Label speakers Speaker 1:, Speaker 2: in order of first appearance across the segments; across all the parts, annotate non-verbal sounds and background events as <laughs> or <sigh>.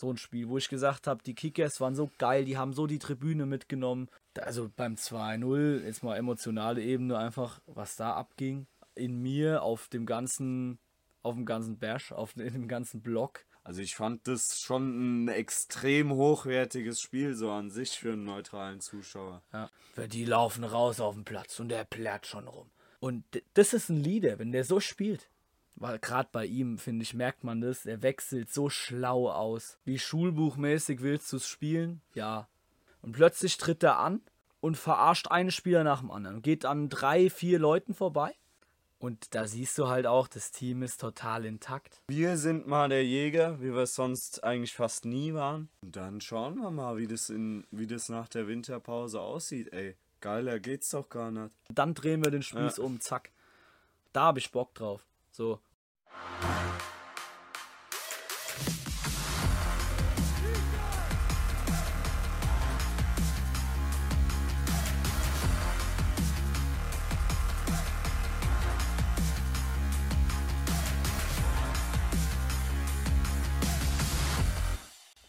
Speaker 1: So ein Spiel, wo ich gesagt habe, die Kickers waren so geil, die haben so die Tribüne mitgenommen. Also beim 2-0, jetzt mal emotionale Ebene einfach, was da abging. In mir, auf dem ganzen, auf dem ganzen Bash, auf dem ganzen Block.
Speaker 2: Also ich fand das schon ein extrem hochwertiges Spiel so an sich für einen neutralen Zuschauer.
Speaker 1: Ja. Die laufen raus auf den Platz und der plärt schon rum. Und das ist ein Leader, wenn der so spielt. Weil gerade bei ihm, finde ich, merkt man das. Er wechselt so schlau aus. Wie schulbuchmäßig willst du es spielen? Ja. Und plötzlich tritt er an und verarscht einen Spieler nach dem anderen. Geht an drei, vier Leuten vorbei. Und da siehst du halt auch, das Team ist total intakt.
Speaker 2: Wir sind mal der Jäger, wie wir es sonst eigentlich fast nie waren. Und dann schauen wir mal, wie das, in, wie das nach der Winterpause aussieht, ey. Geiler geht's doch gar nicht.
Speaker 1: Dann drehen wir den Spieß ja. um, zack. Da habe ich Bock drauf. So.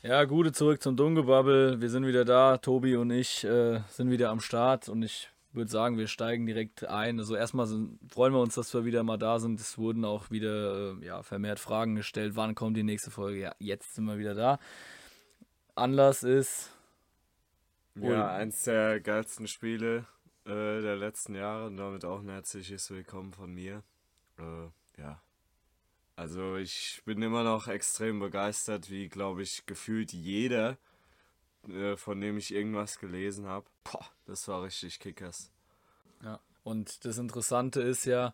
Speaker 1: Ja, gute zurück zum Dunkelbubble. Wir sind wieder da. Tobi und ich äh, sind wieder am Start und ich würde sagen, wir steigen direkt ein. Also erstmal sind, freuen wir uns, dass wir wieder mal da sind. Es wurden auch wieder äh, ja, vermehrt Fragen gestellt. Wann kommt die nächste Folge? Ja, jetzt sind wir wieder da. Anlass ist.
Speaker 2: Ja, eins der geilsten Spiele äh, der letzten Jahre und damit auch ein herzliches Willkommen von mir. Äh, ja, also ich bin immer noch extrem begeistert, wie glaube ich gefühlt jeder, äh, von dem ich irgendwas gelesen habe. Das war richtig Kickers.
Speaker 1: Ja, und das Interessante ist ja,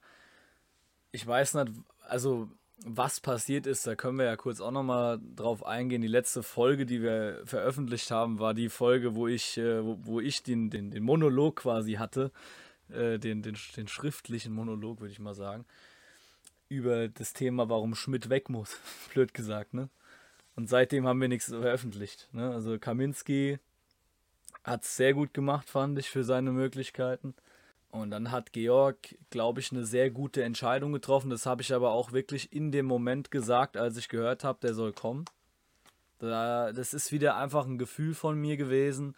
Speaker 1: ich weiß nicht, also was passiert ist, da können wir ja kurz auch nochmal drauf eingehen. Die letzte Folge, die wir veröffentlicht haben, war die Folge, wo ich, äh, wo, wo ich den, den, den Monolog quasi hatte. Äh, den, den, den schriftlichen Monolog, würde ich mal sagen über das Thema, warum Schmidt weg muss. <laughs> Blöd gesagt, ne? Und seitdem haben wir nichts veröffentlicht. Ne? Also Kaminski hat es sehr gut gemacht, fand ich, für seine Möglichkeiten. Und dann hat Georg, glaube ich, eine sehr gute Entscheidung getroffen. Das habe ich aber auch wirklich in dem Moment gesagt, als ich gehört habe, der soll kommen. Da, das ist wieder einfach ein Gefühl von mir gewesen.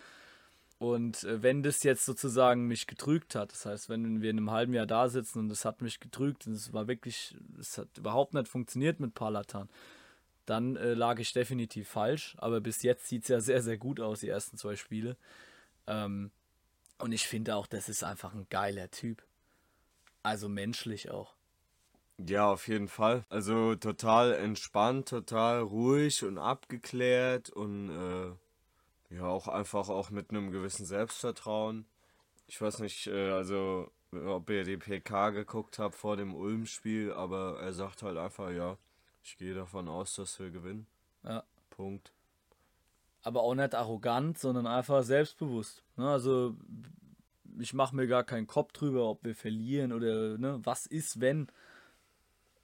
Speaker 1: Und äh, wenn das jetzt sozusagen mich getrügt hat, das heißt, wenn wir in einem halben Jahr da sitzen und es hat mich getrügt und es war wirklich, es hat überhaupt nicht funktioniert mit Palatan, dann äh, lag ich definitiv falsch. Aber bis jetzt sieht es ja <laughs> sehr, sehr gut aus, die ersten zwei Spiele. Ähm, und ich finde auch, das ist einfach ein geiler Typ. Also menschlich auch.
Speaker 2: Ja, auf jeden Fall. Also total entspannt, total ruhig und abgeklärt und äh ja, auch einfach auch mit einem gewissen Selbstvertrauen. Ich weiß nicht, äh, also ob ihr die PK geguckt habt vor dem Ulm-Spiel, aber er sagt halt einfach, ja, ich gehe davon aus, dass wir gewinnen.
Speaker 1: Ja.
Speaker 2: Punkt.
Speaker 1: Aber auch nicht arrogant, sondern einfach selbstbewusst. Ne? Also ich mache mir gar keinen Kopf drüber, ob wir verlieren oder ne, was ist, wenn.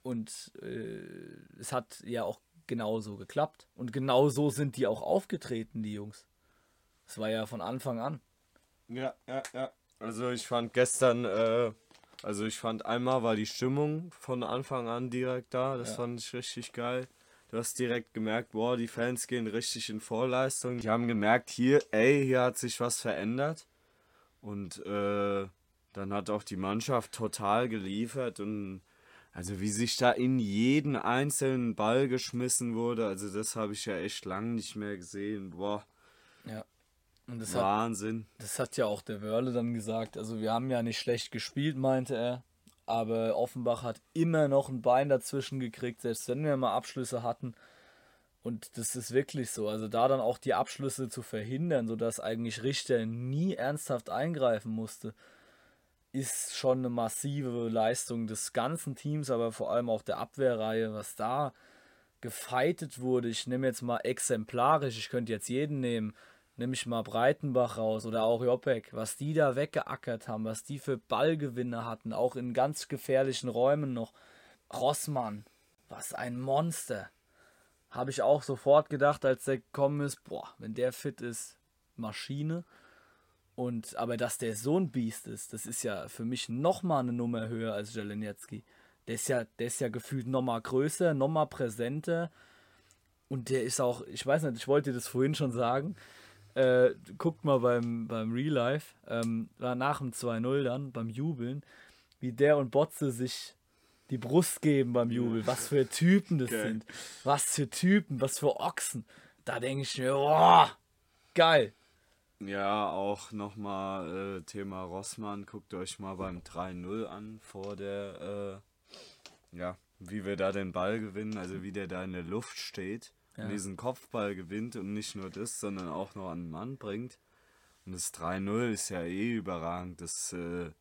Speaker 1: Und äh, es hat ja auch genauso geklappt. Und genauso sind die auch aufgetreten, die Jungs. Das war ja von Anfang an.
Speaker 2: Ja, ja, ja. Also ich fand gestern, äh, also ich fand einmal war die Stimmung von Anfang an direkt da. Das ja. fand ich richtig geil. Du hast direkt gemerkt, boah, die Fans gehen richtig in Vorleistung. Die haben gemerkt, hier, ey, hier hat sich was verändert. Und äh, dann hat auch die Mannschaft total geliefert und also wie sich da in jeden einzelnen Ball geschmissen wurde, also das habe ich ja echt lange nicht mehr gesehen. Boah.
Speaker 1: Ja.
Speaker 2: Das Wahnsinn.
Speaker 1: Hat, das hat ja auch der Wörle dann gesagt. Also wir haben ja nicht schlecht gespielt, meinte er. Aber Offenbach hat immer noch ein Bein dazwischen gekriegt, selbst wenn wir mal Abschlüsse hatten. Und das ist wirklich so. Also da dann auch die Abschlüsse zu verhindern, sodass eigentlich Richter nie ernsthaft eingreifen musste, ist schon eine massive Leistung des ganzen Teams, aber vor allem auch der Abwehrreihe, was da gefeitet wurde. Ich nehme jetzt mal exemplarisch, ich könnte jetzt jeden nehmen nehme ich mal Breitenbach raus oder auch Jopek, was die da weggeackert haben, was die für Ballgewinne hatten, auch in ganz gefährlichen Räumen noch. Rossmann, was ein Monster. Habe ich auch sofort gedacht, als der gekommen ist, boah, wenn der fit ist, Maschine. Und aber dass der so ein Biest ist, das ist ja für mich nochmal eine Nummer höher als Jelenetski. Der ist ja, der ist ja gefühlt nochmal größer, nochmal präsenter Und der ist auch, ich weiß nicht, ich wollte dir das vorhin schon sagen. Äh, guckt mal beim, beim Real Life, ähm, nach dem 2-0 dann, beim Jubeln, wie der und Botze sich die Brust geben beim Jubel. Was für Typen das geil. sind. Was für Typen, was für Ochsen. Da denke ich mir, boah, geil.
Speaker 2: Ja, auch nochmal äh, Thema Rossmann. Guckt euch mal beim 3-0 an vor der, äh, ja, wie wir da den Ball gewinnen, also wie der da in der Luft steht ja. diesen Kopfball gewinnt und nicht nur das, sondern auch noch an den Mann bringt. Und das 3-0 ist ja eh überragend. Das, äh, ja.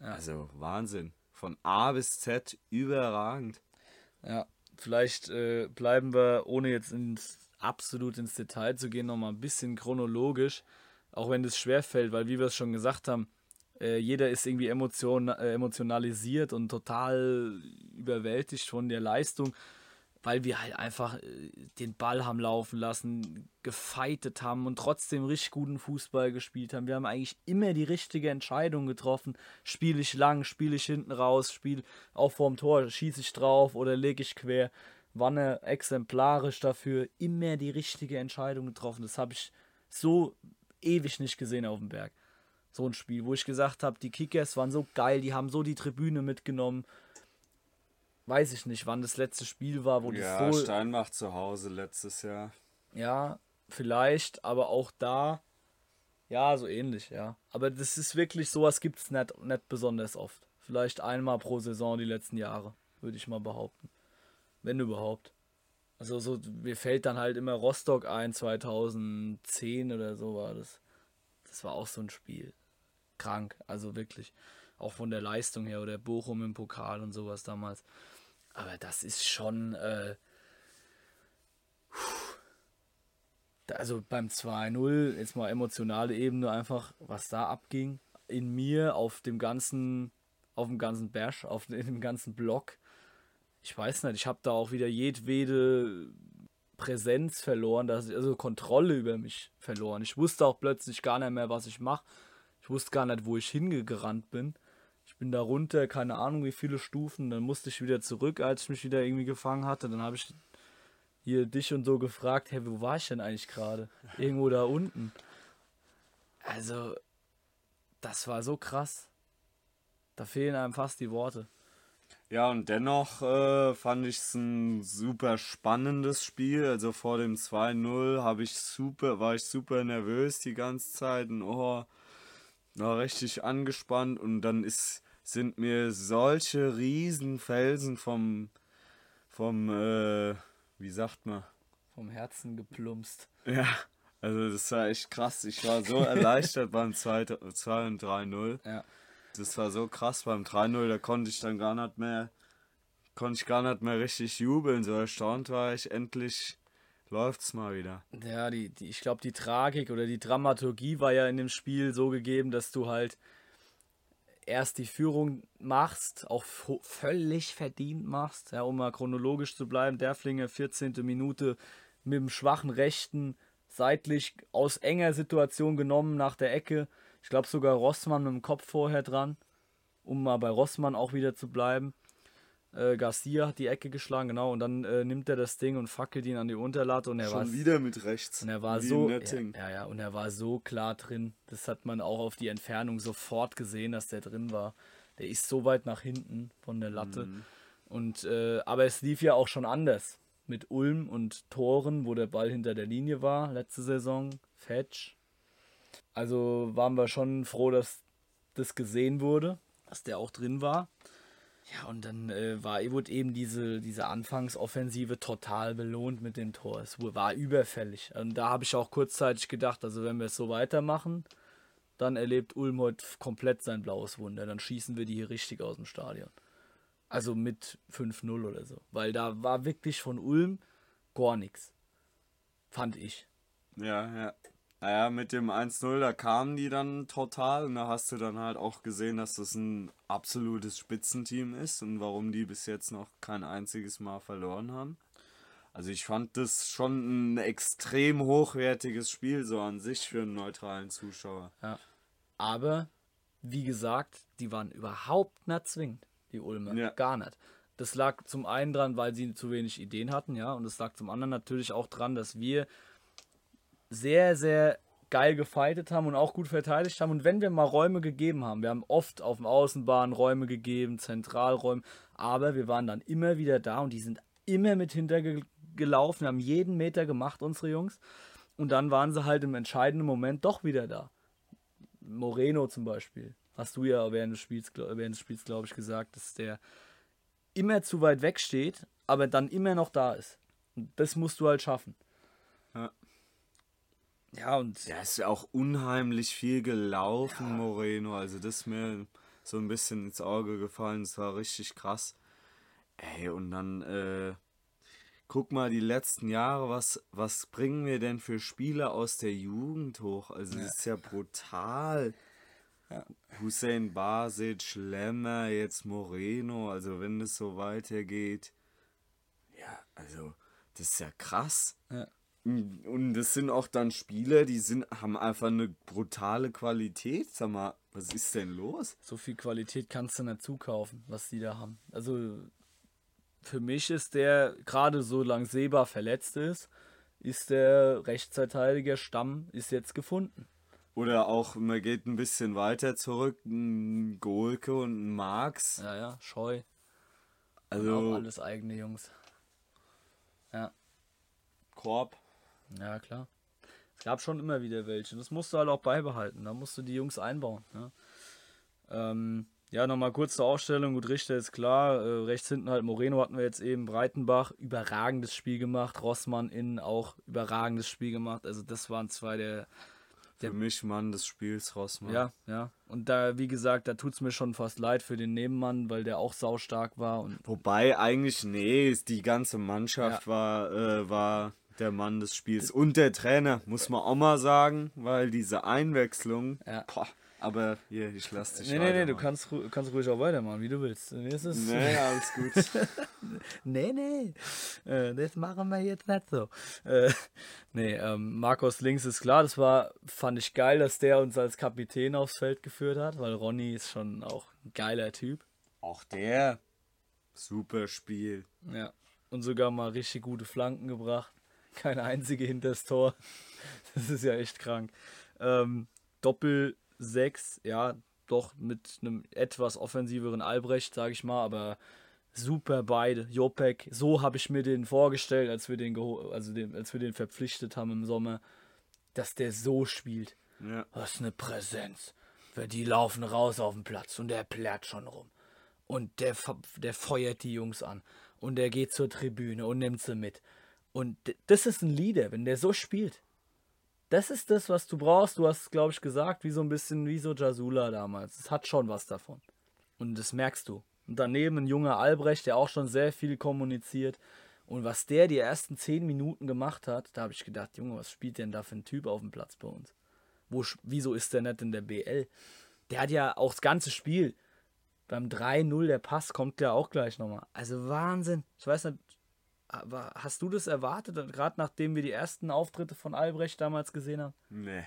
Speaker 2: also Wahnsinn. Von A bis Z überragend.
Speaker 1: Ja, vielleicht äh, bleiben wir, ohne jetzt ins, absolut ins Detail zu gehen, nochmal ein bisschen chronologisch, auch wenn das schwerfällt, weil wie wir es schon gesagt haben, äh, jeder ist irgendwie emotion, äh, emotionalisiert und total überwältigt von der Leistung weil wir halt einfach äh, den Ball haben laufen lassen, gefeitet haben und trotzdem richtig guten Fußball gespielt haben. Wir haben eigentlich immer die richtige Entscheidung getroffen. Spiele ich lang, spiele ich hinten raus, spiele auch vorm Tor, schieße ich drauf oder lege ich quer. Wanne exemplarisch dafür immer die richtige Entscheidung getroffen. Das habe ich so ewig nicht gesehen auf dem Berg. So ein Spiel, wo ich gesagt habe, die Kickers waren so geil, die haben so die Tribüne mitgenommen weiß ich nicht, wann das letzte Spiel war, wo
Speaker 2: ja, das so. Steinbach zu Hause letztes Jahr.
Speaker 1: Ja, vielleicht, aber auch da. Ja, so ähnlich, ja. Aber das ist wirklich, sowas gibt es nicht, nicht besonders oft. Vielleicht einmal pro Saison die letzten Jahre, würde ich mal behaupten. Wenn überhaupt. Also so, mir fällt dann halt immer Rostock ein, 2010 oder so war das. Das war auch so ein Spiel. Krank, also wirklich. Auch von der Leistung her oder Bochum im Pokal und sowas damals. Aber das ist schon. Äh, also beim 2-0, jetzt mal emotionale Ebene einfach, was da abging in mir, auf dem ganzen, auf dem ganzen Bash, auf <laughs> dem ganzen Block. Ich weiß nicht, ich habe da auch wieder jedwede Präsenz verloren, also Kontrolle über mich verloren. Ich wusste auch plötzlich gar nicht mehr, was ich mache. Ich wusste gar nicht, wo ich hingerannt bin bin da runter, keine Ahnung wie viele Stufen, dann musste ich wieder zurück, als ich mich wieder irgendwie gefangen hatte. Dann habe ich hier dich und so gefragt, hey, wo war ich denn eigentlich gerade? Irgendwo da unten. Also, das war so krass. Da fehlen einem fast die Worte.
Speaker 2: Ja, und dennoch äh, fand ich es ein super spannendes Spiel. Also vor dem 2-0 habe ich super, war ich super nervös die ganze Zeit und oh, war richtig angespannt und dann ist sind mir solche Riesenfelsen vom, vom, äh, wie sagt man?
Speaker 1: Vom Herzen geplumpst.
Speaker 2: Ja, also das war echt krass. Ich war so <laughs> erleichtert beim 2, 2 und 3-0. Ja. Das war so krass beim 3-0, da konnte ich dann gar nicht mehr, konnte ich gar nicht mehr richtig jubeln. So erstaunt war ich, endlich läuft's mal wieder.
Speaker 1: Ja, die, die, ich glaube, die Tragik oder die Dramaturgie war ja in dem Spiel so gegeben, dass du halt erst die Führung machst, auch völlig verdient machst, ja, um mal chronologisch zu bleiben. Derflinge, 14. Minute mit dem schwachen Rechten, seitlich aus enger Situation genommen nach der Ecke. Ich glaube sogar Rossmann mit dem Kopf vorher dran, um mal bei Rossmann auch wieder zu bleiben. Äh, Garcia hat die Ecke geschlagen, genau, und dann äh, nimmt er das Ding und fackelt ihn an die Unterlatte und er
Speaker 2: Schon war wieder mit rechts.
Speaker 1: Und er war so ja, ja, ja, und er war so klar drin. Das hat man auch auf die Entfernung sofort gesehen, dass der drin war. Der ist so weit nach hinten von der Latte. Mhm. Und äh, aber es lief ja auch schon anders mit Ulm und Toren, wo der Ball hinter der Linie war letzte Saison. Fetch. Also waren wir schon froh, dass das gesehen wurde, dass der auch drin war. Ja, und dann äh, war, wurde eben diese, diese Anfangsoffensive total belohnt mit dem Tor. Es war überfällig. Und da habe ich auch kurzzeitig gedacht, also wenn wir es so weitermachen, dann erlebt Ulm heute komplett sein blaues Wunder. Dann schießen wir die hier richtig aus dem Stadion. Also mit 5-0 oder so. Weil da war wirklich von Ulm gar nichts. Fand ich.
Speaker 2: Ja, ja. Naja, mit dem 1-0, da kamen die dann total und da hast du dann halt auch gesehen, dass das ein absolutes Spitzenteam ist und warum die bis jetzt noch kein einziges Mal verloren haben. Also ich fand das schon ein extrem hochwertiges Spiel so an sich für einen neutralen Zuschauer.
Speaker 1: Ja. Aber, wie gesagt, die waren überhaupt nicht zwingend, die Ulmer. Ja. Gar nicht. Das lag zum einen dran, weil sie zu wenig Ideen hatten, ja, und es lag zum anderen natürlich auch dran, dass wir sehr, sehr geil gefeitet haben und auch gut verteidigt haben. Und wenn wir mal Räume gegeben haben, wir haben oft auf dem Außenbahn Räume gegeben, Zentralräume, aber wir waren dann immer wieder da und die sind immer mit hintergelaufen, haben jeden Meter gemacht, unsere Jungs. Und dann waren sie halt im entscheidenden Moment doch wieder da. Moreno zum Beispiel. Hast du ja während des Spiels, während des Spiels glaube ich, gesagt, dass der immer zu weit weg steht, aber dann immer noch da ist. Und das musst du halt schaffen.
Speaker 2: Ja.
Speaker 1: Ja, und.
Speaker 2: Der ist ja auch unheimlich viel gelaufen, ja. Moreno. Also, das ist mir so ein bisschen ins Auge gefallen. Das war richtig krass. Ey, und dann, äh, guck mal, die letzten Jahre, was, was bringen wir denn für Spieler aus der Jugend hoch? Also, ja. das ist ja brutal. Ja. Hussein Basic, Lemmer, jetzt Moreno. Also, wenn es so weitergeht. Ja, also, das ist ja krass.
Speaker 1: Ja.
Speaker 2: Und das sind auch dann Spiele, die sind, haben einfach eine brutale Qualität. Sag mal, was ist denn los?
Speaker 1: So viel Qualität kannst du nicht zukaufen, was die da haben. Also für mich ist der, gerade so lang Seba verletzt ist, ist der Rechtsverteidiger Stamm ist jetzt gefunden.
Speaker 2: Oder auch, man geht ein bisschen weiter zurück, ein Golke und ein Marx.
Speaker 1: Ja, ja, Scheu. Also. Alles eigene Jungs. Ja.
Speaker 2: Korb.
Speaker 1: Ja, klar. Es gab schon immer wieder welche. Das musst du halt auch beibehalten. Da musst du die Jungs einbauen. Ja, ähm, ja nochmal kurz zur Aufstellung. Gut, Richter ist klar. Äh, rechts hinten halt Moreno hatten wir jetzt eben. Breitenbach, überragendes Spiel gemacht. Rossmann innen auch überragendes Spiel gemacht. Also, das waren zwei der.
Speaker 2: der für mich Mann des Spiels, Rossmann.
Speaker 1: Ja, ja. Und da, wie gesagt, da tut es mir schon fast leid für den Nebenmann, weil der auch saustark war. Und
Speaker 2: Wobei eigentlich, nee, die ganze Mannschaft ja. war, äh, war der Mann des Spiels und der Trainer, muss man auch mal sagen, weil diese Einwechslung,
Speaker 1: ja.
Speaker 2: boah, aber hier, ich lasse dich
Speaker 1: Nee, nee, nee, du kannst, kannst ruhig auch weitermachen, wie du willst.
Speaker 2: Nee, ist es nee alles gut. <laughs>
Speaker 1: nee, nee, äh, das machen wir jetzt nicht so. Äh, nee, ähm, Markus Links ist klar, das war, fand ich geil, dass der uns als Kapitän aufs Feld geführt hat, weil Ronny ist schon auch ein geiler Typ.
Speaker 2: Auch der, super Spiel.
Speaker 1: Ja, und sogar mal richtig gute Flanken gebracht keine einzige hinter das Tor. Das ist ja echt krank. Ähm, Doppel 6, ja, doch mit einem etwas offensiveren Albrecht, sage ich mal, aber super beide. Jopek, so habe ich mir den vorgestellt, als wir den, also den, als wir den verpflichtet haben im Sommer, dass der so spielt.
Speaker 2: Ja.
Speaker 1: Das ist eine Präsenz. Weil die laufen raus auf den Platz und der plärt schon rum. Und der, der feuert die Jungs an. Und der geht zur Tribüne und nimmt sie mit. Und das ist ein Leader, wenn der so spielt. Das ist das, was du brauchst. Du hast, glaube ich, gesagt, wie so ein bisschen wie so Jasula damals. Es hat schon was davon. Und das merkst du. Und daneben ein junger Albrecht, der auch schon sehr viel kommuniziert. Und was der die ersten zehn Minuten gemacht hat, da habe ich gedacht, Junge, was spielt denn da für ein Typ auf dem Platz bei uns? Wo, wieso ist der nicht in der BL? Der hat ja auch das ganze Spiel. Beim 3-0, der Pass kommt ja auch gleich nochmal. Also Wahnsinn. Ich weiß nicht, aber hast du das erwartet, gerade nachdem wir die ersten Auftritte von Albrecht damals gesehen haben?
Speaker 2: Nee.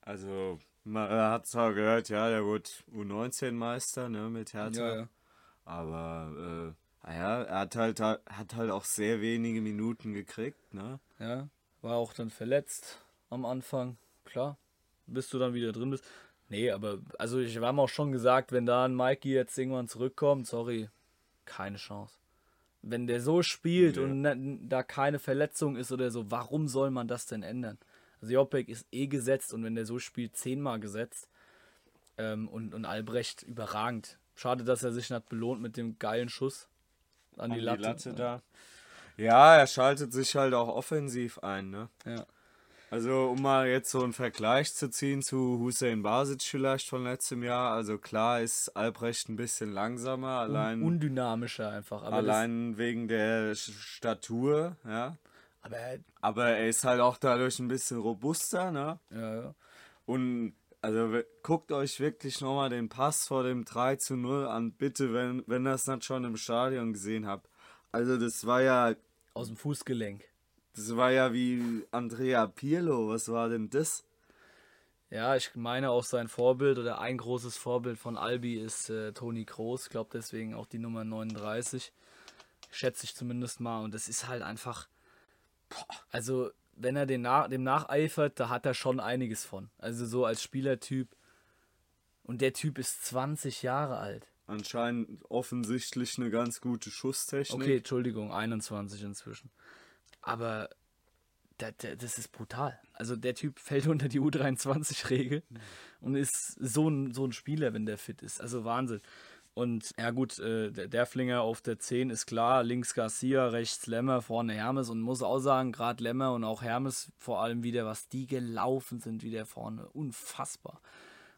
Speaker 2: Also, man hat zwar gehört, ja, der wurde U19-Meister, ne, mit Hertha. Ja, ja. Aber, äh, naja, er hat halt, hat halt auch sehr wenige Minuten gekriegt, ne?
Speaker 1: Ja, war auch dann verletzt am Anfang, klar. Bis du dann wieder drin bist. Nee, aber, also ich habe auch schon gesagt, wenn da ein Mikey jetzt irgendwann zurückkommt, sorry, keine Chance. Wenn der so spielt ja. und ne, da keine Verletzung ist oder so, warum soll man das denn ändern? Also Jopek ist eh gesetzt und wenn der so spielt, zehnmal gesetzt. Ähm, und, und Albrecht überragend. Schade, dass er sich nicht belohnt mit dem geilen Schuss an, an die Latte. Die Latte
Speaker 2: da. Ja, er schaltet sich halt auch offensiv ein, ne?
Speaker 1: Ja.
Speaker 2: Also, um mal jetzt so einen Vergleich zu ziehen zu Hussein Basic vielleicht von letztem Jahr. Also, klar ist Albrecht ein bisschen langsamer, allein.
Speaker 1: Un undynamischer einfach.
Speaker 2: allein wegen der Statur, ja.
Speaker 1: Aber er,
Speaker 2: aber er ist halt auch dadurch ein bisschen robuster, ne?
Speaker 1: Ja, ja.
Speaker 2: Und also guckt euch wirklich nochmal den Pass vor dem 3 zu 0 an, bitte, wenn, wenn ihr das nicht schon im Stadion gesehen habt. Also das war ja.
Speaker 1: Aus dem Fußgelenk.
Speaker 2: Das war ja wie Andrea Pirlo. Was war denn das?
Speaker 1: Ja, ich meine auch sein Vorbild oder ein großes Vorbild von Albi ist äh, Toni Kroos. Ich glaube deswegen auch die Nummer 39. Schätze ich zumindest mal. Und das ist halt einfach. Boah, also, wenn er den nach, dem nacheifert, da hat er schon einiges von. Also, so als Spielertyp. Und der Typ ist 20 Jahre alt.
Speaker 2: Anscheinend offensichtlich eine ganz gute Schusstechnik.
Speaker 1: Okay, Entschuldigung, 21 inzwischen. Aber der, der, das ist brutal. Also der Typ fällt <laughs> unter die U23-Regel und ist so ein, so ein Spieler, wenn der fit ist. Also Wahnsinn. Und ja gut, äh, der Derflinger auf der 10 ist klar, links Garcia, rechts Lemmer, vorne Hermes und muss auch sagen, gerade Lemmer und auch Hermes vor allem wieder, was die gelaufen sind, wieder vorne, unfassbar.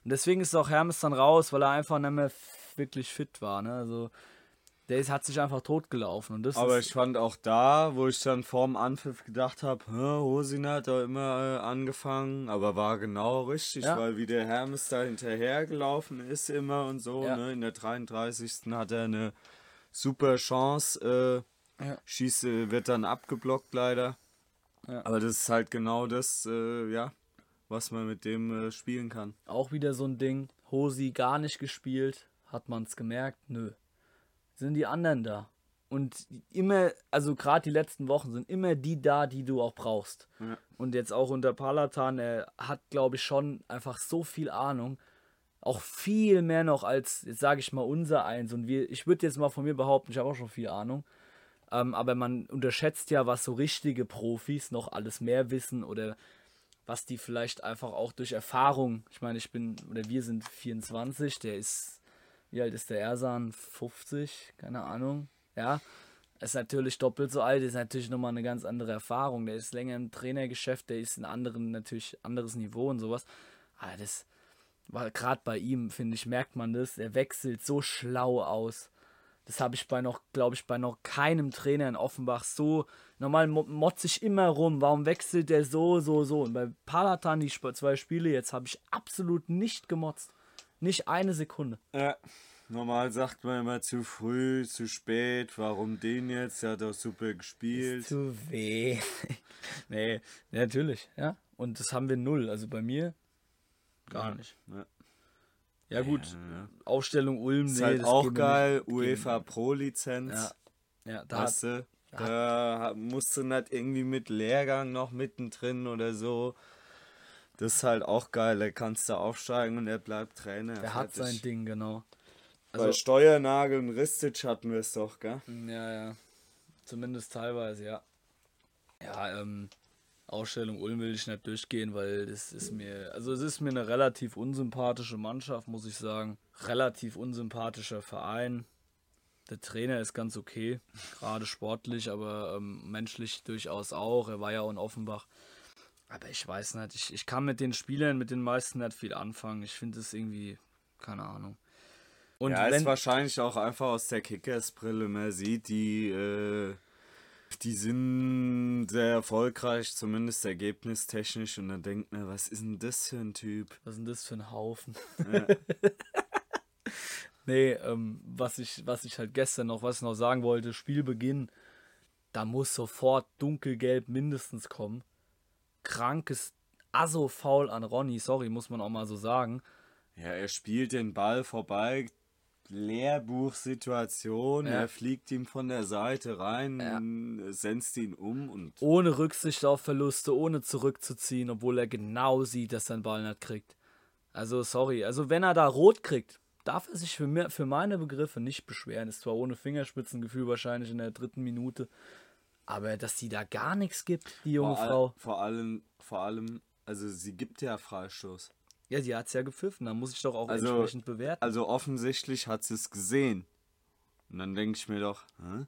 Speaker 1: Und deswegen ist auch Hermes dann raus, weil er einfach nicht mehr wirklich fit war. Ne? Also der ist, hat sich einfach totgelaufen. Und das
Speaker 2: Aber ich fand auch da, wo ich dann vorm Anpfiff gedacht habe, Hosin hat da immer äh, angefangen, aber war genau richtig,
Speaker 1: Ja.
Speaker 2: weil wie der Hermes da hinterhergelaufen ist immer und so.
Speaker 1: Ja.
Speaker 2: Ne? In der 33. hat er eine super Chance, äh,
Speaker 1: Ja.
Speaker 2: schießt, wird dann abgeblockt leider. Aber das ist halt genau das, äh, ja, was man mit dem äh, spielen kann.
Speaker 1: auch wieder so ein Ding. Hosi gar nicht gespielt, hat man es gemerkt? Nö. Sind die anderen da? Und immer, also gerade die letzten Wochen sind immer die da, die du auch brauchst.
Speaker 2: Ja.
Speaker 1: Und jetzt auch unter Palatan, er hat, glaube ich, schon einfach so viel Ahnung. Auch viel mehr noch als, jetzt sage ich mal, unser eins. Und wir, ich würde jetzt mal von mir behaupten, ich habe auch schon viel Ahnung. Ähm, aber man unterschätzt ja, was so richtige Profis noch alles mehr wissen oder was die vielleicht einfach auch durch Erfahrung, ich meine, ich bin, oder wir sind 24, der ist, wie alt ist der Ersan? 50, keine Ahnung, ja. Ist natürlich doppelt so alt, ist natürlich nochmal eine ganz andere Erfahrung. Der ist länger im Trainergeschäft, der ist in anderen, natürlich anderes Niveau und sowas. Aber das war gerade bei ihm, finde ich, merkt man das. Er wechselt so schlau aus. Das habe ich bei noch, glaube ich, bei noch keinem Trainer in Offenbach so. Normal mo- motze ich immer rum. Warum wechselt der so, so, so? Und bei Palatan, die zwei Spiele jetzt, habe ich absolut nicht gemotzt. Nicht eine Sekunde.
Speaker 2: Ja. Normal sagt man immer zu früh, zu spät, warum den jetzt? Der hat doch super gespielt.
Speaker 1: Zu weh. <laughs> nee, natürlich, ja. Und das haben wir null. Also bei mir gar nicht.
Speaker 2: Ja.
Speaker 1: Ja, gut.
Speaker 2: Ja.
Speaker 1: Aufstellung Ulm,
Speaker 2: Ist
Speaker 1: nee,
Speaker 2: halt auch geil,
Speaker 1: nicht-
Speaker 2: UEFA. Pro Lizenz.
Speaker 1: Ja, ja da
Speaker 2: Weißt du, da musst du nicht irgendwie mit Lehrgang noch mittendrin oder so. Das ist halt auch geil, da kannst du aufsteigen und er bleibt Trainer.
Speaker 1: der hat sein Ding, genau.
Speaker 2: Bei
Speaker 1: Also,
Speaker 2: Steuernagel und Ristic hatten wir es doch, gell?
Speaker 1: ja, ja. Zumindest teilweise, ja. Ja, ähm, Ausstellung Ulm will ich nicht durchgehen, weil das ist mir, also es ist mir eine relativ unsympathische Mannschaft, muss ich sagen. Relativ unsympathischer Verein. Der Trainer ist ganz okay, <laughs> gerade sportlich, aber ähm, menschlich durchaus auch. Er war ja auch in Offenbach. Aber ich weiß nicht, ich, ich kann mit den Spielern, mit den meisten nicht viel anfangen. Ich finde es irgendwie, keine Ahnung. Und
Speaker 2: ja,
Speaker 1: wenn,
Speaker 2: ist wahrscheinlich auch einfach aus der Kickersbrille. Man sieht, die, äh, die sind sehr erfolgreich, zumindest ergebnistechnisch. Und dann denkt man, was ist denn das für ein Typ?
Speaker 1: Was ist denn das für ein Haufen?
Speaker 2: Ja. <laughs>
Speaker 1: nee, ähm, was ich, was ich halt gestern noch, was ich noch sagen wollte, Spielbeginn, da muss sofort dunkelgelb mindestens kommen. Krankes Asso-Foul an Ronny, sorry, muss man auch mal so sagen.
Speaker 2: Ja, er spielt den Ball vorbei. Lehrbuchsituation.
Speaker 1: Ja.
Speaker 2: Er fliegt ihm von der Seite rein, senzt ihn um und
Speaker 1: Ohne Rücksicht auf Verluste, ohne zurückzuziehen, obwohl er genau sieht, dass er den Ball nicht kriegt. Also, sorry, also wenn er da rot kriegt, darf er sich für, mir, für meine Begriffe nicht beschweren. Ist zwar ohne Fingerspitzengefühl wahrscheinlich in der dritten Minute, aber dass die da gar nichts gibt, die junge
Speaker 2: vor, all-
Speaker 1: Frau.
Speaker 2: vor allem, vor allem, also sie gibt ja Freistoß.
Speaker 1: Ja, sie hat es ja gepfiffen, da muss ich doch auch
Speaker 2: Also-
Speaker 1: entsprechend bewerten.
Speaker 2: Also offensichtlich hat sie es gesehen. Und dann denke ich mir doch, hä?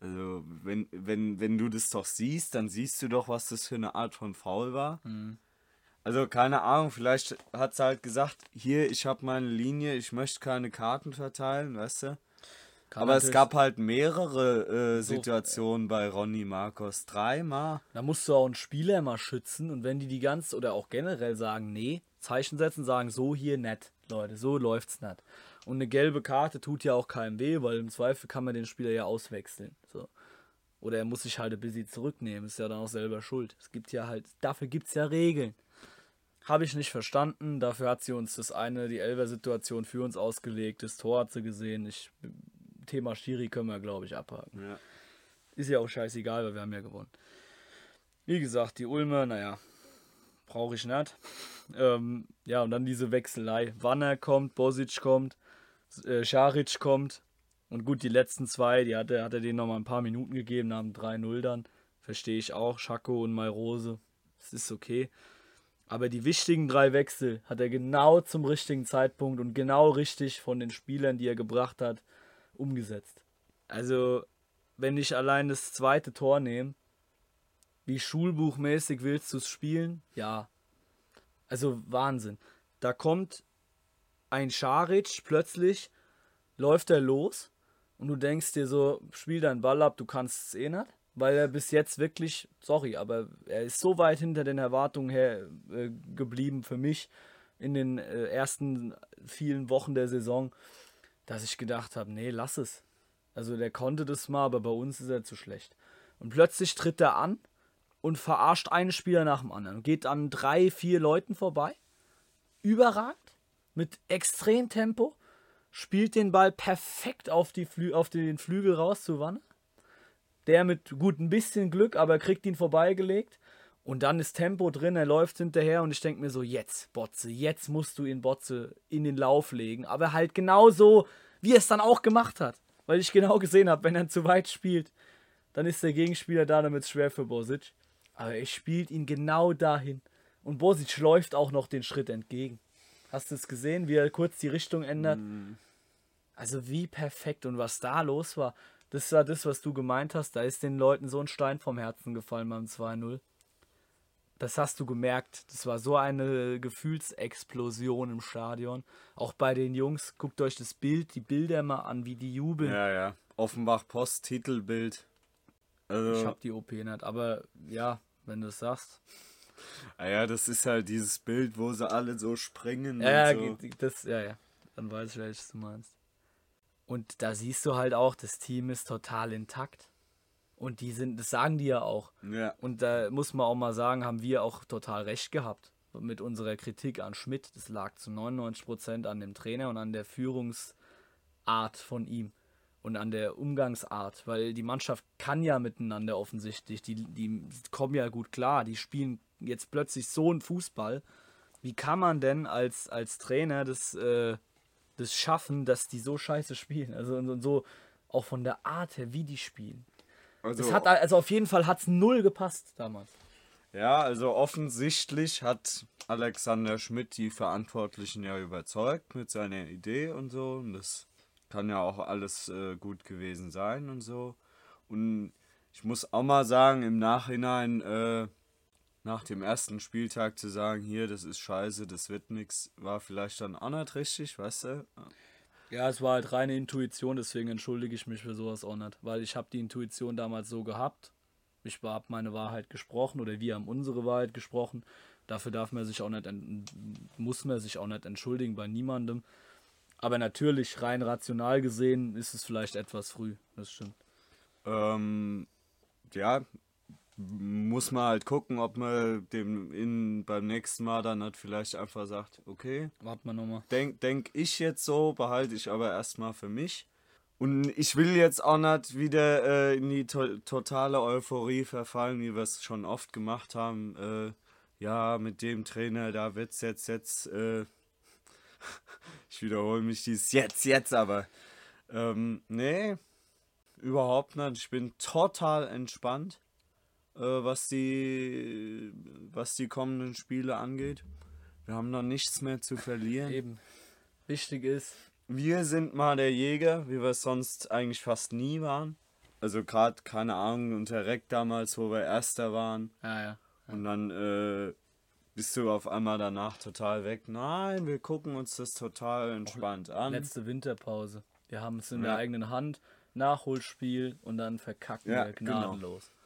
Speaker 2: Also, wenn, wenn, wenn du das doch siehst, dann siehst du doch, was das für eine Art von Foul war.
Speaker 1: Mhm.
Speaker 2: Also, keine Ahnung, vielleicht hat sie halt gesagt, hier, ich habe meine Linie, ich möchte keine Karten verteilen, weißt du?
Speaker 1: Kann
Speaker 2: Aber es gab halt mehrere äh,
Speaker 1: So,
Speaker 2: Situationen bei Ronny Marcos. Dreimal.
Speaker 1: Da musst du auch einen Spieler mal schützen und wenn die die ganz oder auch generell sagen, nee, Zeichen setzen, sagen, so hier nett, Leute, so läuft's nicht. Und eine gelbe Karte tut ja auch keinem weh, weil im Zweifel kann man den Spieler ja auswechseln. So. Oder er muss sich halt ein bisschen zurücknehmen, ist ja dann auch selber schuld. Es gibt ja halt, dafür gibt's ja Regeln. Habe ich nicht verstanden, dafür hat sie uns das eine, die Elver-Situation für uns ausgelegt, das Tor hat sie gesehen. Ich Thema Schiri können wir, glaube ich, abhaken.
Speaker 2: Ja.
Speaker 1: Ist ja auch scheißegal, weil wir haben ja gewonnen. Wie gesagt, die Ulmer, naja, brauche ich nicht. Ähm, ja, und dann diese Wechselei. Wanner kommt, Bosic kommt, äh, Scharic kommt. Und gut, die letzten zwei, die hat er, hat er denen nochmal ein paar Minuten gegeben, dem 3-0 dann. Verstehe ich auch. Schako und Mairose. Das ist okay. Aber die wichtigen drei Wechsel hat er genau zum richtigen Zeitpunkt und genau richtig von den Spielern, die er gebracht hat, umgesetzt. Also, wenn ich allein das zweite Tor nehme, wie schulbuchmäßig willst du es spielen? Ja. Also Wahnsinn. Da kommt ein Scharic plötzlich, läuft er los und du denkst dir so, spiel deinen Ball ab, du kannst es eh nicht. Weil er bis jetzt wirklich, sorry, aber er ist so weit hinter den Erwartungen her äh, geblieben für mich in den äh, ersten vielen Wochen der Saison, dass ich gedacht habe, nee, lass es. Also der konnte das mal, aber bei uns ist er zu schlecht. Und plötzlich tritt er an und verarscht einen Spieler nach dem anderen. Geht an drei, vier Leuten vorbei. Überragt. Mit extrem Tempo. Spielt den Ball perfekt auf, die Flü auf den Flügel raus zu Wanne. Der mit gut ein bisschen Glück, aber kriegt ihn vorbeigelegt. Und dann ist Tempo drin, er läuft hinterher und ich denke mir so, jetzt, Botze, jetzt musst du ihn Botze in den Lauf legen. Aber halt genau so, wie er es dann auch gemacht hat. Weil ich genau gesehen habe, wenn er zu weit spielt, dann ist der Gegenspieler da, damit es schwer für Bosic. Aber er spielt ihn genau dahin. Und Bosic läuft auch noch den Schritt entgegen. Hast du es gesehen, wie er kurz die Richtung ändert? Mm. Also wie perfekt und was da los war. Das war das, was du gemeint hast. Da ist den Leuten so ein Stein vom Herzen gefallen beim 2-0. Das hast du gemerkt. Das war so eine Gefühlsexplosion im Stadion. Auch bei den Jungs. Guckt euch das Bild, die Bilder mal an, wie die jubeln.
Speaker 2: Ja, ja. Offenbach Post Titelbild.
Speaker 1: Also, ich hab die OP nicht, aber ja, wenn du es sagst.
Speaker 2: Naja, ah das ist halt dieses Bild, wo sie alle so springen.
Speaker 1: Ja,
Speaker 2: so.
Speaker 1: das, ja, ja. Dann weiß ich, welches du meinst. Und da siehst du halt auch, das Team ist total intakt. Und die sind, das sagen die ja auch.
Speaker 2: Ja.
Speaker 1: Und da muss man auch mal sagen, haben wir auch total recht gehabt mit unserer Kritik an Schmidt. Das lag zu 99% an dem Trainer und an der Führungsart von ihm und an der Umgangsart, weil die Mannschaft kann ja miteinander offensichtlich, die, die kommen ja gut klar, die spielen jetzt plötzlich so einen Fußball. Wie kann man denn als, als Trainer das, äh, das schaffen, dass die so scheiße spielen? Also und, so auch von der Art her, wie die spielen. Also, das hat, also auf jeden Fall hat es null gepasst damals.
Speaker 2: Ja, also offensichtlich hat Alexander Schmidt die Verantwortlichen ja überzeugt mit seiner Idee und so. Und das kann ja auch alles äh, gut gewesen sein und so. Und ich muss auch mal sagen, im Nachhinein, äh, nach dem ersten Spieltag zu sagen, hier, das ist scheiße, das wird nichts, war vielleicht dann auch nicht richtig, weißt du?
Speaker 1: Ja, es war halt reine Intuition, deswegen entschuldige ich mich für sowas auch nicht, weil ich habe die Intuition damals so gehabt. Ich habe meine Wahrheit gesprochen oder wir haben unsere Wahrheit gesprochen. Dafür darf man sich auch nicht, muss man sich auch nicht entschuldigen bei niemandem. Aber natürlich, rein rational gesehen, ist es vielleicht etwas früh. Das stimmt.
Speaker 2: Ähm, ja, muss man halt gucken, ob man dem in, beim nächsten Mal dann halt vielleicht einfach sagt, okay.
Speaker 1: Warten wir nochmal.
Speaker 2: Denk, denk ich jetzt so, behalte ich aber erstmal für mich. Und ich will jetzt auch nicht wieder äh, in die to totale Euphorie verfallen, wie wir es schon oft gemacht haben. Äh, ja, mit dem Trainer, da wird es jetzt, jetzt äh, <laughs> ich wiederhole mich dies jetzt, jetzt aber. Ähm, nee, überhaupt nicht. Ich bin total entspannt, äh, was, die, was die kommenden Spiele angeht. Wir haben noch nichts mehr zu verlieren.
Speaker 1: Eben. Wichtig ist.
Speaker 2: Wir sind mal der Jäger, wie wir es sonst eigentlich fast nie waren. Also gerade, keine Ahnung, unter Reck damals, wo wir Erster waren.
Speaker 1: Ja, ja. ja.
Speaker 2: Und dann äh, bist du auf einmal danach total weg. Nein, wir gucken uns das total entspannt an.
Speaker 1: Letzte Winterpause. Wir haben es in ja. der eigenen Hand. Nachholspiel und dann verkacken ja, wir gnadenlos.
Speaker 2: Genau.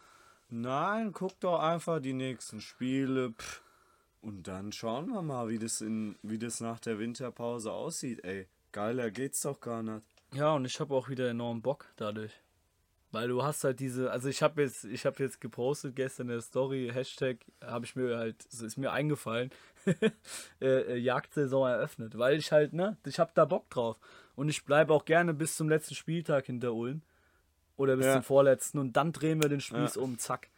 Speaker 2: Nein, guck doch einfach die nächsten Spiele. Pff. Und dann schauen wir mal, wie das, in, wie das nach der Winterpause aussieht. Ey, geiler geht's doch gar nicht.
Speaker 1: Ja, und ich habe auch wieder enorm Bock dadurch. Weil du hast halt diese, also ich habe jetzt, ich habe jetzt gepostet gestern in der Story, Hashtag, habe ich mir halt, ist mir eingefallen, <laughs> äh, äh, Jagdsaison eröffnet, weil ich halt, ne, ich habe da Bock drauf. Und ich bleibe auch gerne bis zum letzten Spieltag hinter Ulm. Oder bis
Speaker 2: Ja.
Speaker 1: zum vorletzten. Und dann drehen wir den Spieß
Speaker 2: Ja.
Speaker 1: um, zack.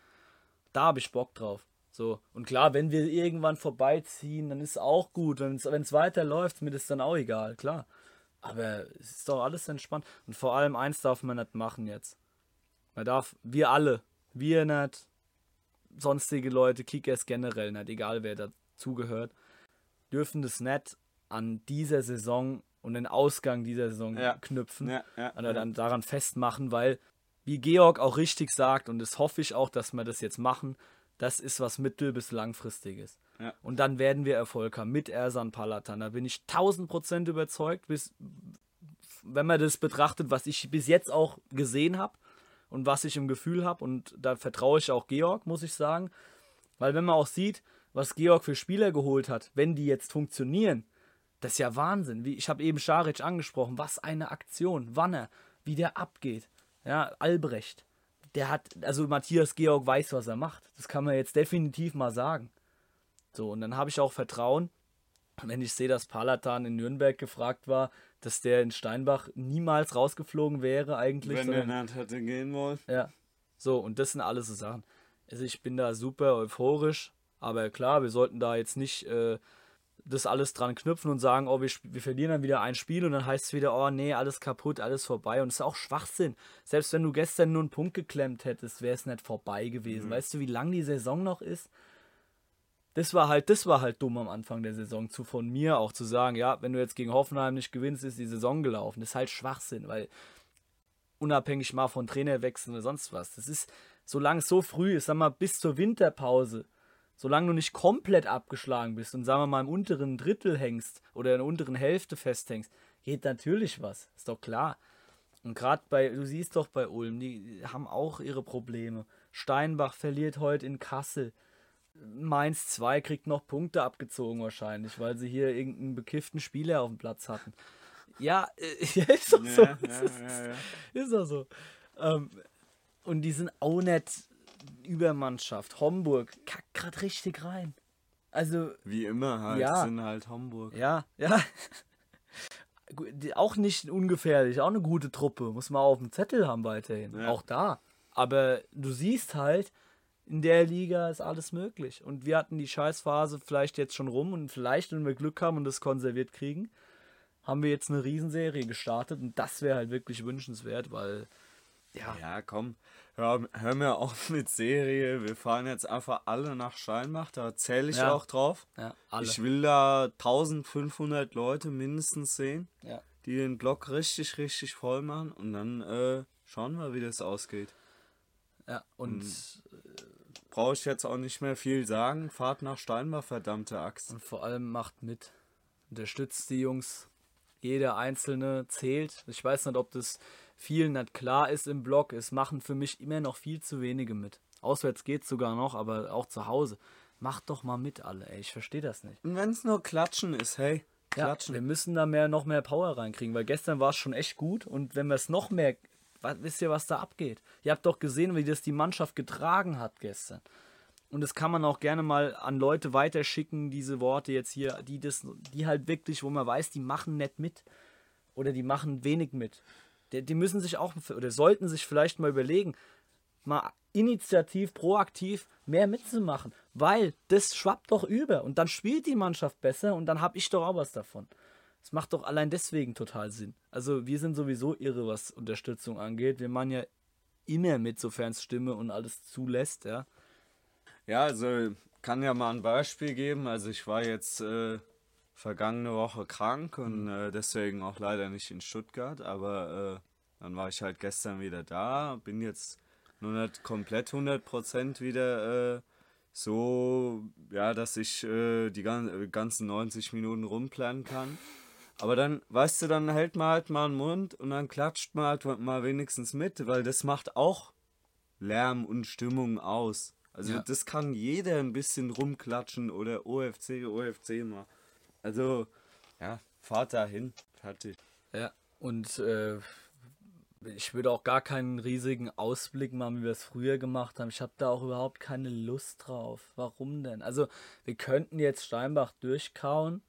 Speaker 1: Da habe ich Bock drauf. So. Und klar, wenn wir irgendwann vorbeiziehen, dann ist auch gut. Wenn es weiterläuft, ist mir das dann auch egal, klar. Aber es ist doch alles entspannt. Und vor allem eins darf man nicht machen jetzt. Man darf, wir alle, wir nicht, sonstige Leute, Kickers generell nicht, egal wer dazugehört, dürfen das nicht an dieser Saison und den Ausgang dieser Saison
Speaker 2: Ja.
Speaker 1: knüpfen
Speaker 2: Ja, ja, ja.
Speaker 1: dann daran festmachen, weil, wie Georg auch richtig sagt, und das hoffe ich auch, dass wir das jetzt machen, das ist was mittel- bis langfristiges. Und dann werden wir Erfolg haben mit Ersan Palatan. Da bin ich 1000 Prozent überzeugt, bis, wenn man das betrachtet, was ich bis jetzt auch gesehen habe und was ich im Gefühl habe. Und da vertraue ich auch Georg, muss ich sagen. Weil wenn man auch sieht, was Georg für Spieler geholt hat, wenn die jetzt funktionieren, das ist ja Wahnsinn. Wie, ich habe eben Scharic angesprochen, was eine Aktion, Wanner, wie der abgeht. Ja, Albrecht. Der hat, also Matthias Georg weiß, was er macht. Das kann man jetzt definitiv mal sagen. So, und dann habe ich auch Vertrauen, wenn ich sehe, dass Palatan in Nürnberg gefragt war, dass der in Steinbach niemals rausgeflogen wäre eigentlich.
Speaker 2: Wenn
Speaker 1: sondern-
Speaker 2: er nicht hätte gehen wollen.
Speaker 1: ja. So, und das sind alles so Sachen. Also ich bin da super euphorisch, aber klar, wir sollten da jetzt nicht äh, das alles dran knüpfen und sagen, oh, wir, wir verlieren dann wieder ein Spiel und dann heißt es wieder, oh nee, alles kaputt, alles vorbei. Und es ist auch Schwachsinn. Selbst wenn du gestern nur einen Punkt geklemmt hättest, wäre es nicht vorbei gewesen. Weißt du, wie lang die Saison noch ist? Das war halt, das war halt dumm am Anfang der Saison, zu von mir auch zu sagen, ja, wenn du jetzt gegen Hoffenheim nicht gewinnst, ist die Saison gelaufen. Das ist halt Schwachsinn, weil unabhängig mal von Trainerwechseln oder sonst was. Das ist, solange es so früh ist, sag mal, bis zur Winterpause, solange du nicht komplett abgeschlagen bist und sagen wir mal im unteren Drittel hängst oder in der unteren Hälfte festhängst, geht natürlich was. Ist doch klar. Und gerade bei, du siehst doch bei Ulm, die haben auch ihre Probleme. Steinbach verliert heute in Kassel. Mainz 2 kriegt noch Punkte abgezogen wahrscheinlich, weil sie hier irgendeinen bekifften Spieler auf dem Platz hatten. Ja, äh, <laughs> ist doch so.
Speaker 2: Ja, ja, <laughs> ja.
Speaker 1: ist doch so. Ähm, und die sind auch nicht Übermannschaft. Homburg kackt gerade richtig rein. Also,
Speaker 2: Wie immer halt,
Speaker 1: Ja.
Speaker 2: sind halt Hamburg.
Speaker 1: ja, ja. <laughs> Auch nicht ungefährlich, auch eine gute Truppe. Muss man auf dem Zettel haben weiterhin.
Speaker 2: Ja.
Speaker 1: Auch da. Aber du siehst halt, in der Liga ist alles möglich. Und wir hatten die Scheißphase vielleicht jetzt schon rum und vielleicht, wenn wir Glück haben und das konserviert kriegen, haben wir jetzt eine Riesenserie gestartet und das wäre halt wirklich wünschenswert, weil ja,
Speaker 2: Ja, komm, hör, hör mir auch <laughs> mit Serie. Wir fahren jetzt einfach alle nach Steinbach, da zähle ich
Speaker 1: Ja.
Speaker 2: auch drauf.
Speaker 1: ja.
Speaker 2: Ich will da 1500 Leute mindestens sehen,
Speaker 1: ja.
Speaker 2: die den Block richtig, richtig voll machen und dann äh, schauen wir, wie das ausgeht.
Speaker 1: ja, und,
Speaker 2: Brauche ich jetzt auch nicht mehr viel sagen. Fahrt nach Steinbach, verdammte Axt.
Speaker 1: und vor allem macht mit. Unterstützt die Jungs. Jeder einzelne zählt. Ich weiß nicht, ob das vielen nicht klar ist im Blog. Es machen für mich immer noch viel zu wenige mit. Auswärts geht sogar noch, aber auch zu Hause. Macht doch mal mit alle, ey. Ich verstehe das nicht.
Speaker 2: Und wenn es nur Klatschen ist, hey,
Speaker 1: Ja,
Speaker 2: klatschen.
Speaker 1: wir müssen da mehr, noch mehr Power reinkriegen, weil gestern war es schon echt gut und wenn wir es noch mehr, wa- wisst ihr, was da abgeht? Ihr habt doch gesehen, wie das die Mannschaft getragen hat gestern. Und das kann man auch gerne mal an Leute weiterschicken, diese Worte jetzt hier, die das, die halt wirklich, wo man weiß, die machen nicht mit. Oder die machen wenig mit. Die, müssen sich auch, oder sollten sich vielleicht mal überlegen, mal initiativ, proaktiv mehr mitzumachen. Weil das schwappt doch über und dann spielt die Mannschaft besser und dann habe ich doch auch was davon. Es macht doch allein deswegen total Sinn. Also wir sind sowieso irre, was Unterstützung angeht. Wir machen ja immer mit, sofern es Stimme und alles zulässt, ja.
Speaker 2: Ja, also kann ja mal ein Beispiel geben. Also ich war jetzt äh, vergangene Woche krank und äh, deswegen auch leider nicht in Stuttgart, aber äh, dann war ich halt gestern wieder da, bin jetzt nur nicht komplett 100% wieder äh, so, ja, dass ich äh, die gan äh, ganzen 90 Minuten rumplanen kann. Aber dann, weißt du, dann hält man halt mal den Mund und dann klatscht man halt mal wenigstens mit, weil das macht auch Lärm und Stimmung aus. Also
Speaker 1: Ja.
Speaker 2: das kann jeder ein bisschen rumklatschen oder OFC, OFC mal. Also, ja, fahrt da hin. Fertig.
Speaker 1: Ja, und äh, ich würde auch gar keinen riesigen Ausblick machen, wie wir es früher gemacht haben. Ich habe da auch überhaupt keine Lust drauf. Warum denn? Also, wir könnten jetzt Steinbach durchkauen,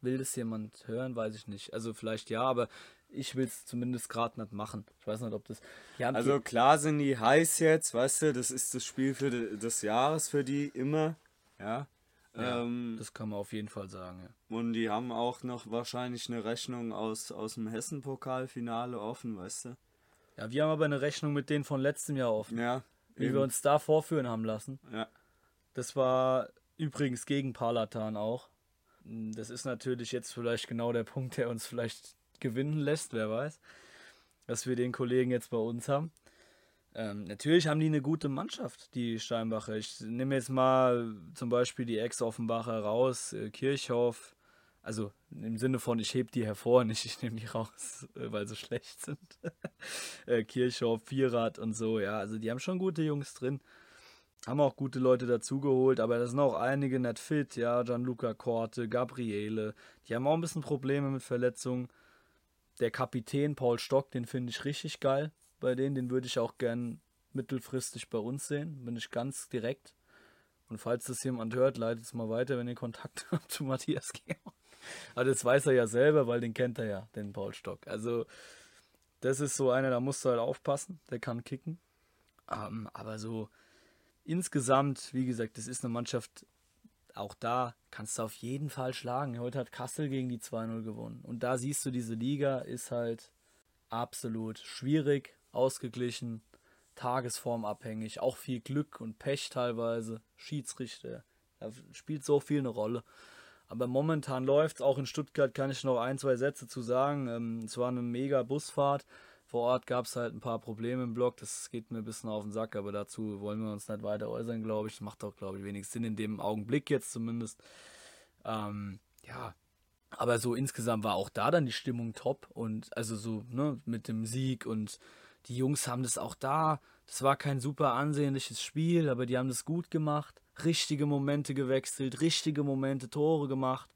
Speaker 1: Will das jemand hören? Weiß ich nicht. Also vielleicht ja, aber ich will es zumindest gerade nicht machen. Ich weiß nicht, ob das.
Speaker 2: also klar sind die heiß jetzt, weißt du, das ist das Spiel für de, des Jahres für die immer. Ja.
Speaker 1: Ja ähm, das kann man auf jeden Fall sagen, ja.
Speaker 2: Und die haben auch noch wahrscheinlich eine Rechnung aus, aus dem Hessen-Pokalfinale offen, weißt du?
Speaker 1: Ja, wir haben aber eine Rechnung mit denen von letztem Jahr offen. Ja. Wie eben. wir uns da vorführen haben lassen. Ja. Das war übrigens gegen Palatan auch. Das ist natürlich jetzt vielleicht genau der Punkt, der uns vielleicht gewinnen lässt, wer weiß, dass wir den Kollegen jetzt bei uns haben. Ähm, natürlich haben die eine gute Mannschaft, die Steinbacher. Ich nehme jetzt mal zum Beispiel die Ex-Offenbacher raus, äh, Kirchhoff. Also im Sinne von, ich hebe die hervor, <laughs> nicht ich nehme die raus, äh, weil sie schlecht sind. <laughs> äh, Kirchhoff, Vierrad und so, ja. Also die haben schon gute Jungs drin. Haben auch gute Leute dazugeholt, aber da sind auch einige nicht fit, ja. Gianluca Korte, Gabriele. Die haben auch ein bisschen Probleme mit Verletzungen. Der Kapitän Paul Stock, den finde ich richtig geil bei denen. Den würde ich auch gern mittelfristig bei uns sehen. Bin ich ganz direkt. Und falls das jemand hört, leitet es mal weiter, wenn ihr Kontakt <laughs> habt zu Matthias Georg. Aber das weiß er ja selber, weil den kennt er ja, den Paul Stock. Also, das ist so einer, da musst du halt aufpassen. Der kann kicken. Ähm, aber so insgesamt, wie gesagt, das ist eine Mannschaft, auch da kannst du auf jeden Fall schlagen. Heute hat Kassel gegen die 2-0 gewonnen. Und da siehst du, diese Liga ist halt absolut schwierig, ausgeglichen, tagesformabhängig, auch viel Glück und Pech teilweise, Schiedsrichter, da spielt so viel eine Rolle. Aber momentan läuft es, auch in Stuttgart kann ich noch ein, zwei Sätze zu sagen. Ähm, es war eine mega Busfahrt. Vor Ort gab es halt ein paar Probleme im Block, das geht mir ein bisschen auf den Sack, aber dazu wollen wir uns nicht weiter äußern, glaube ich. Das macht auch, glaube ich, wenig Sinn in dem Augenblick jetzt zumindest. Ähm, ja, aber so insgesamt war auch da dann die Stimmung top und also so, ne, mit dem Sieg und die Jungs haben das auch da. Das war kein super ansehnliches Spiel, aber die haben das gut gemacht. Richtige Momente gewechselt, richtige Momente, Tore gemacht.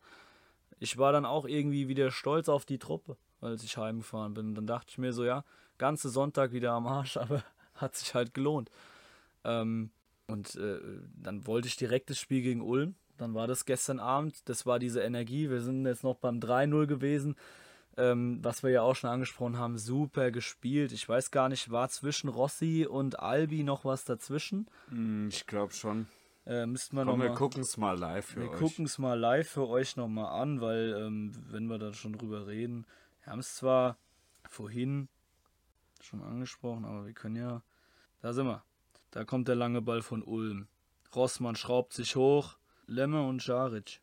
Speaker 1: Ich war dann auch irgendwie wieder stolz auf die Truppe als ich heimgefahren bin. Dann dachte ich mir so, ja, ganze Sonntag wieder am Arsch, <laughs> aber hat sich halt gelohnt. Ähm, und äh, dann wollte ich direkt das Spiel gegen Ulm. Dann war das gestern Abend, das war diese Energie. Wir sind jetzt noch beim 3-0 gewesen, ähm, was wir ja auch schon angesprochen haben. Super gespielt. Ich weiß gar nicht, war zwischen Rossi und Albi noch was dazwischen?
Speaker 2: Hm, ich glaube schon.
Speaker 1: Äh, müssten wir
Speaker 2: Komm,
Speaker 1: noch
Speaker 2: wir gucken es mal live für
Speaker 1: wir
Speaker 2: euch.
Speaker 1: Wir gucken es mal live für euch nochmal an, weil, ähm, wenn wir da schon drüber reden, wir haben es zwar vorhin schon angesprochen, aber wir können ja. Da sind wir. Da kommt der lange Ball von Ulm. Rossmann schraubt sich hoch. Lemmer und Scharic.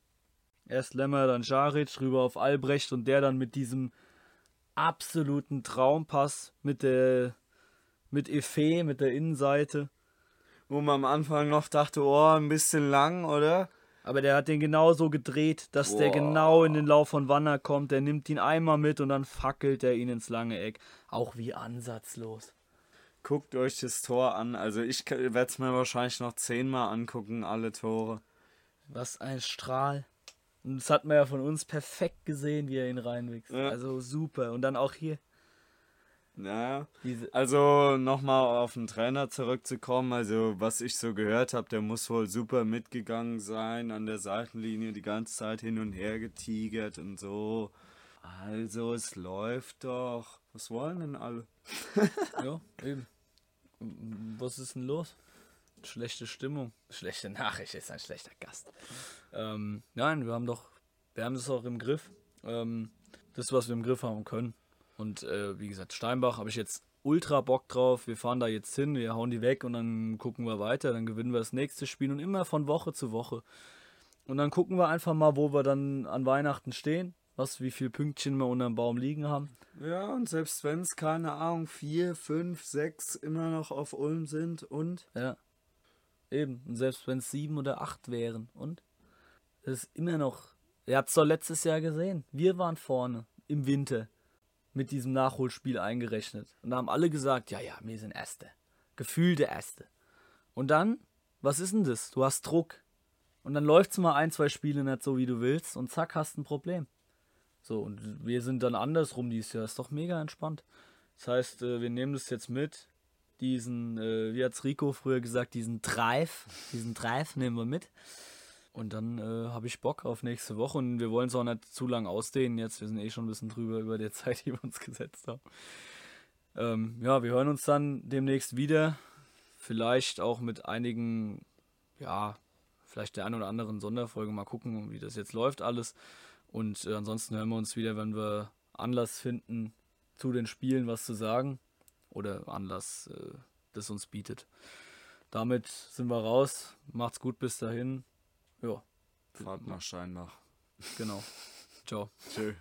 Speaker 1: Erst Lemmer, dann Scharic, rüber auf Albrecht und der dann mit diesem absoluten Traumpass mit der mit Efe, mit der Innenseite.
Speaker 2: Wo man am Anfang noch dachte, oh, ein bisschen lang, oder?
Speaker 1: Aber der hat den genauso gedreht, dass Boah. der genau in den Lauf von Wanner kommt. Der nimmt ihn einmal mit und dann fackelt er ihn ins lange Eck. Auch wie ansatzlos.
Speaker 2: Guckt euch das Tor an. Also ich werde es mir wahrscheinlich noch zehnmal angucken, alle Tore.
Speaker 1: Was ein Strahl. Und das hat man ja von uns perfekt gesehen, wie er ihn reinwächst. Ja. Also super. Und dann auch hier.
Speaker 2: Naja. Also nochmal auf den Trainer zurückzukommen. Also was ich so gehört habe, der muss wohl super mitgegangen sein an der Seitenlinie, die ganze Zeit hin und her getigert und so. Also es läuft doch. Was wollen denn alle?
Speaker 1: ja, eben. Was ist denn los? Schlechte Stimmung. Schlechte Nachricht ist ein schlechter Gast. Ähm, nein, wir haben doch, wir haben das auch im Griff. Ähm, das, was wir im Griff haben können. Und äh, wie gesagt, Steinbach habe ich jetzt ultra Bock drauf. Wir fahren da jetzt hin, wir hauen die weg und dann gucken wir weiter. Dann gewinnen wir das nächste Spiel und immer von Woche zu Woche. Und dann gucken wir einfach mal, wo wir dann an Weihnachten stehen. Was, wie viele Pünktchen wir unter dem Baum liegen haben.
Speaker 2: Ja, und selbst wenn es, keine Ahnung, vier, fünf, sechs immer noch auf Ulm sind und.
Speaker 1: Ja. Eben. Und selbst wenn es sieben oder acht wären. Und? Das ist immer noch. Ihr habt es doch letztes Jahr gesehen. Wir waren vorne im Winter mit diesem Nachholspiel eingerechnet. Und da haben alle gesagt, ja, ja, wir sind Erste. Gefühlte Erste. Und dann, was ist denn das? Du hast Druck. Und dann läuft es mal ein, zwei Spiele nicht so, wie du willst und zack, hast ein Problem. So, und wir sind dann andersrum dieses Jahr. Ist doch mega entspannt. Das heißt, äh, wir nehmen das jetzt mit. Diesen, äh, wie hat's Rico früher gesagt, diesen Drive, diesen Drive nehmen wir mit. Und dann äh, habe ich Bock auf nächste Woche und wir wollen es auch nicht zu lang ausdehnen jetzt. Wir sind eh schon ein bisschen drüber über die <laughs> Zeit, die wir uns gesetzt haben. Ähm, ja, wir hören uns dann demnächst wieder. Vielleicht auch mit einigen, ja, vielleicht der ein oder anderen Sonderfolge. Mal gucken, wie das jetzt läuft alles. Und äh, ansonsten hören wir uns wieder, wenn wir Anlass finden, zu den Spielen was zu sagen. Oder Anlass, äh, das uns bietet. Damit sind wir raus. Macht's gut bis dahin. Ja.
Speaker 2: Fahrt nach Steinbach.
Speaker 1: Genau. Ciao.
Speaker 2: Tschö.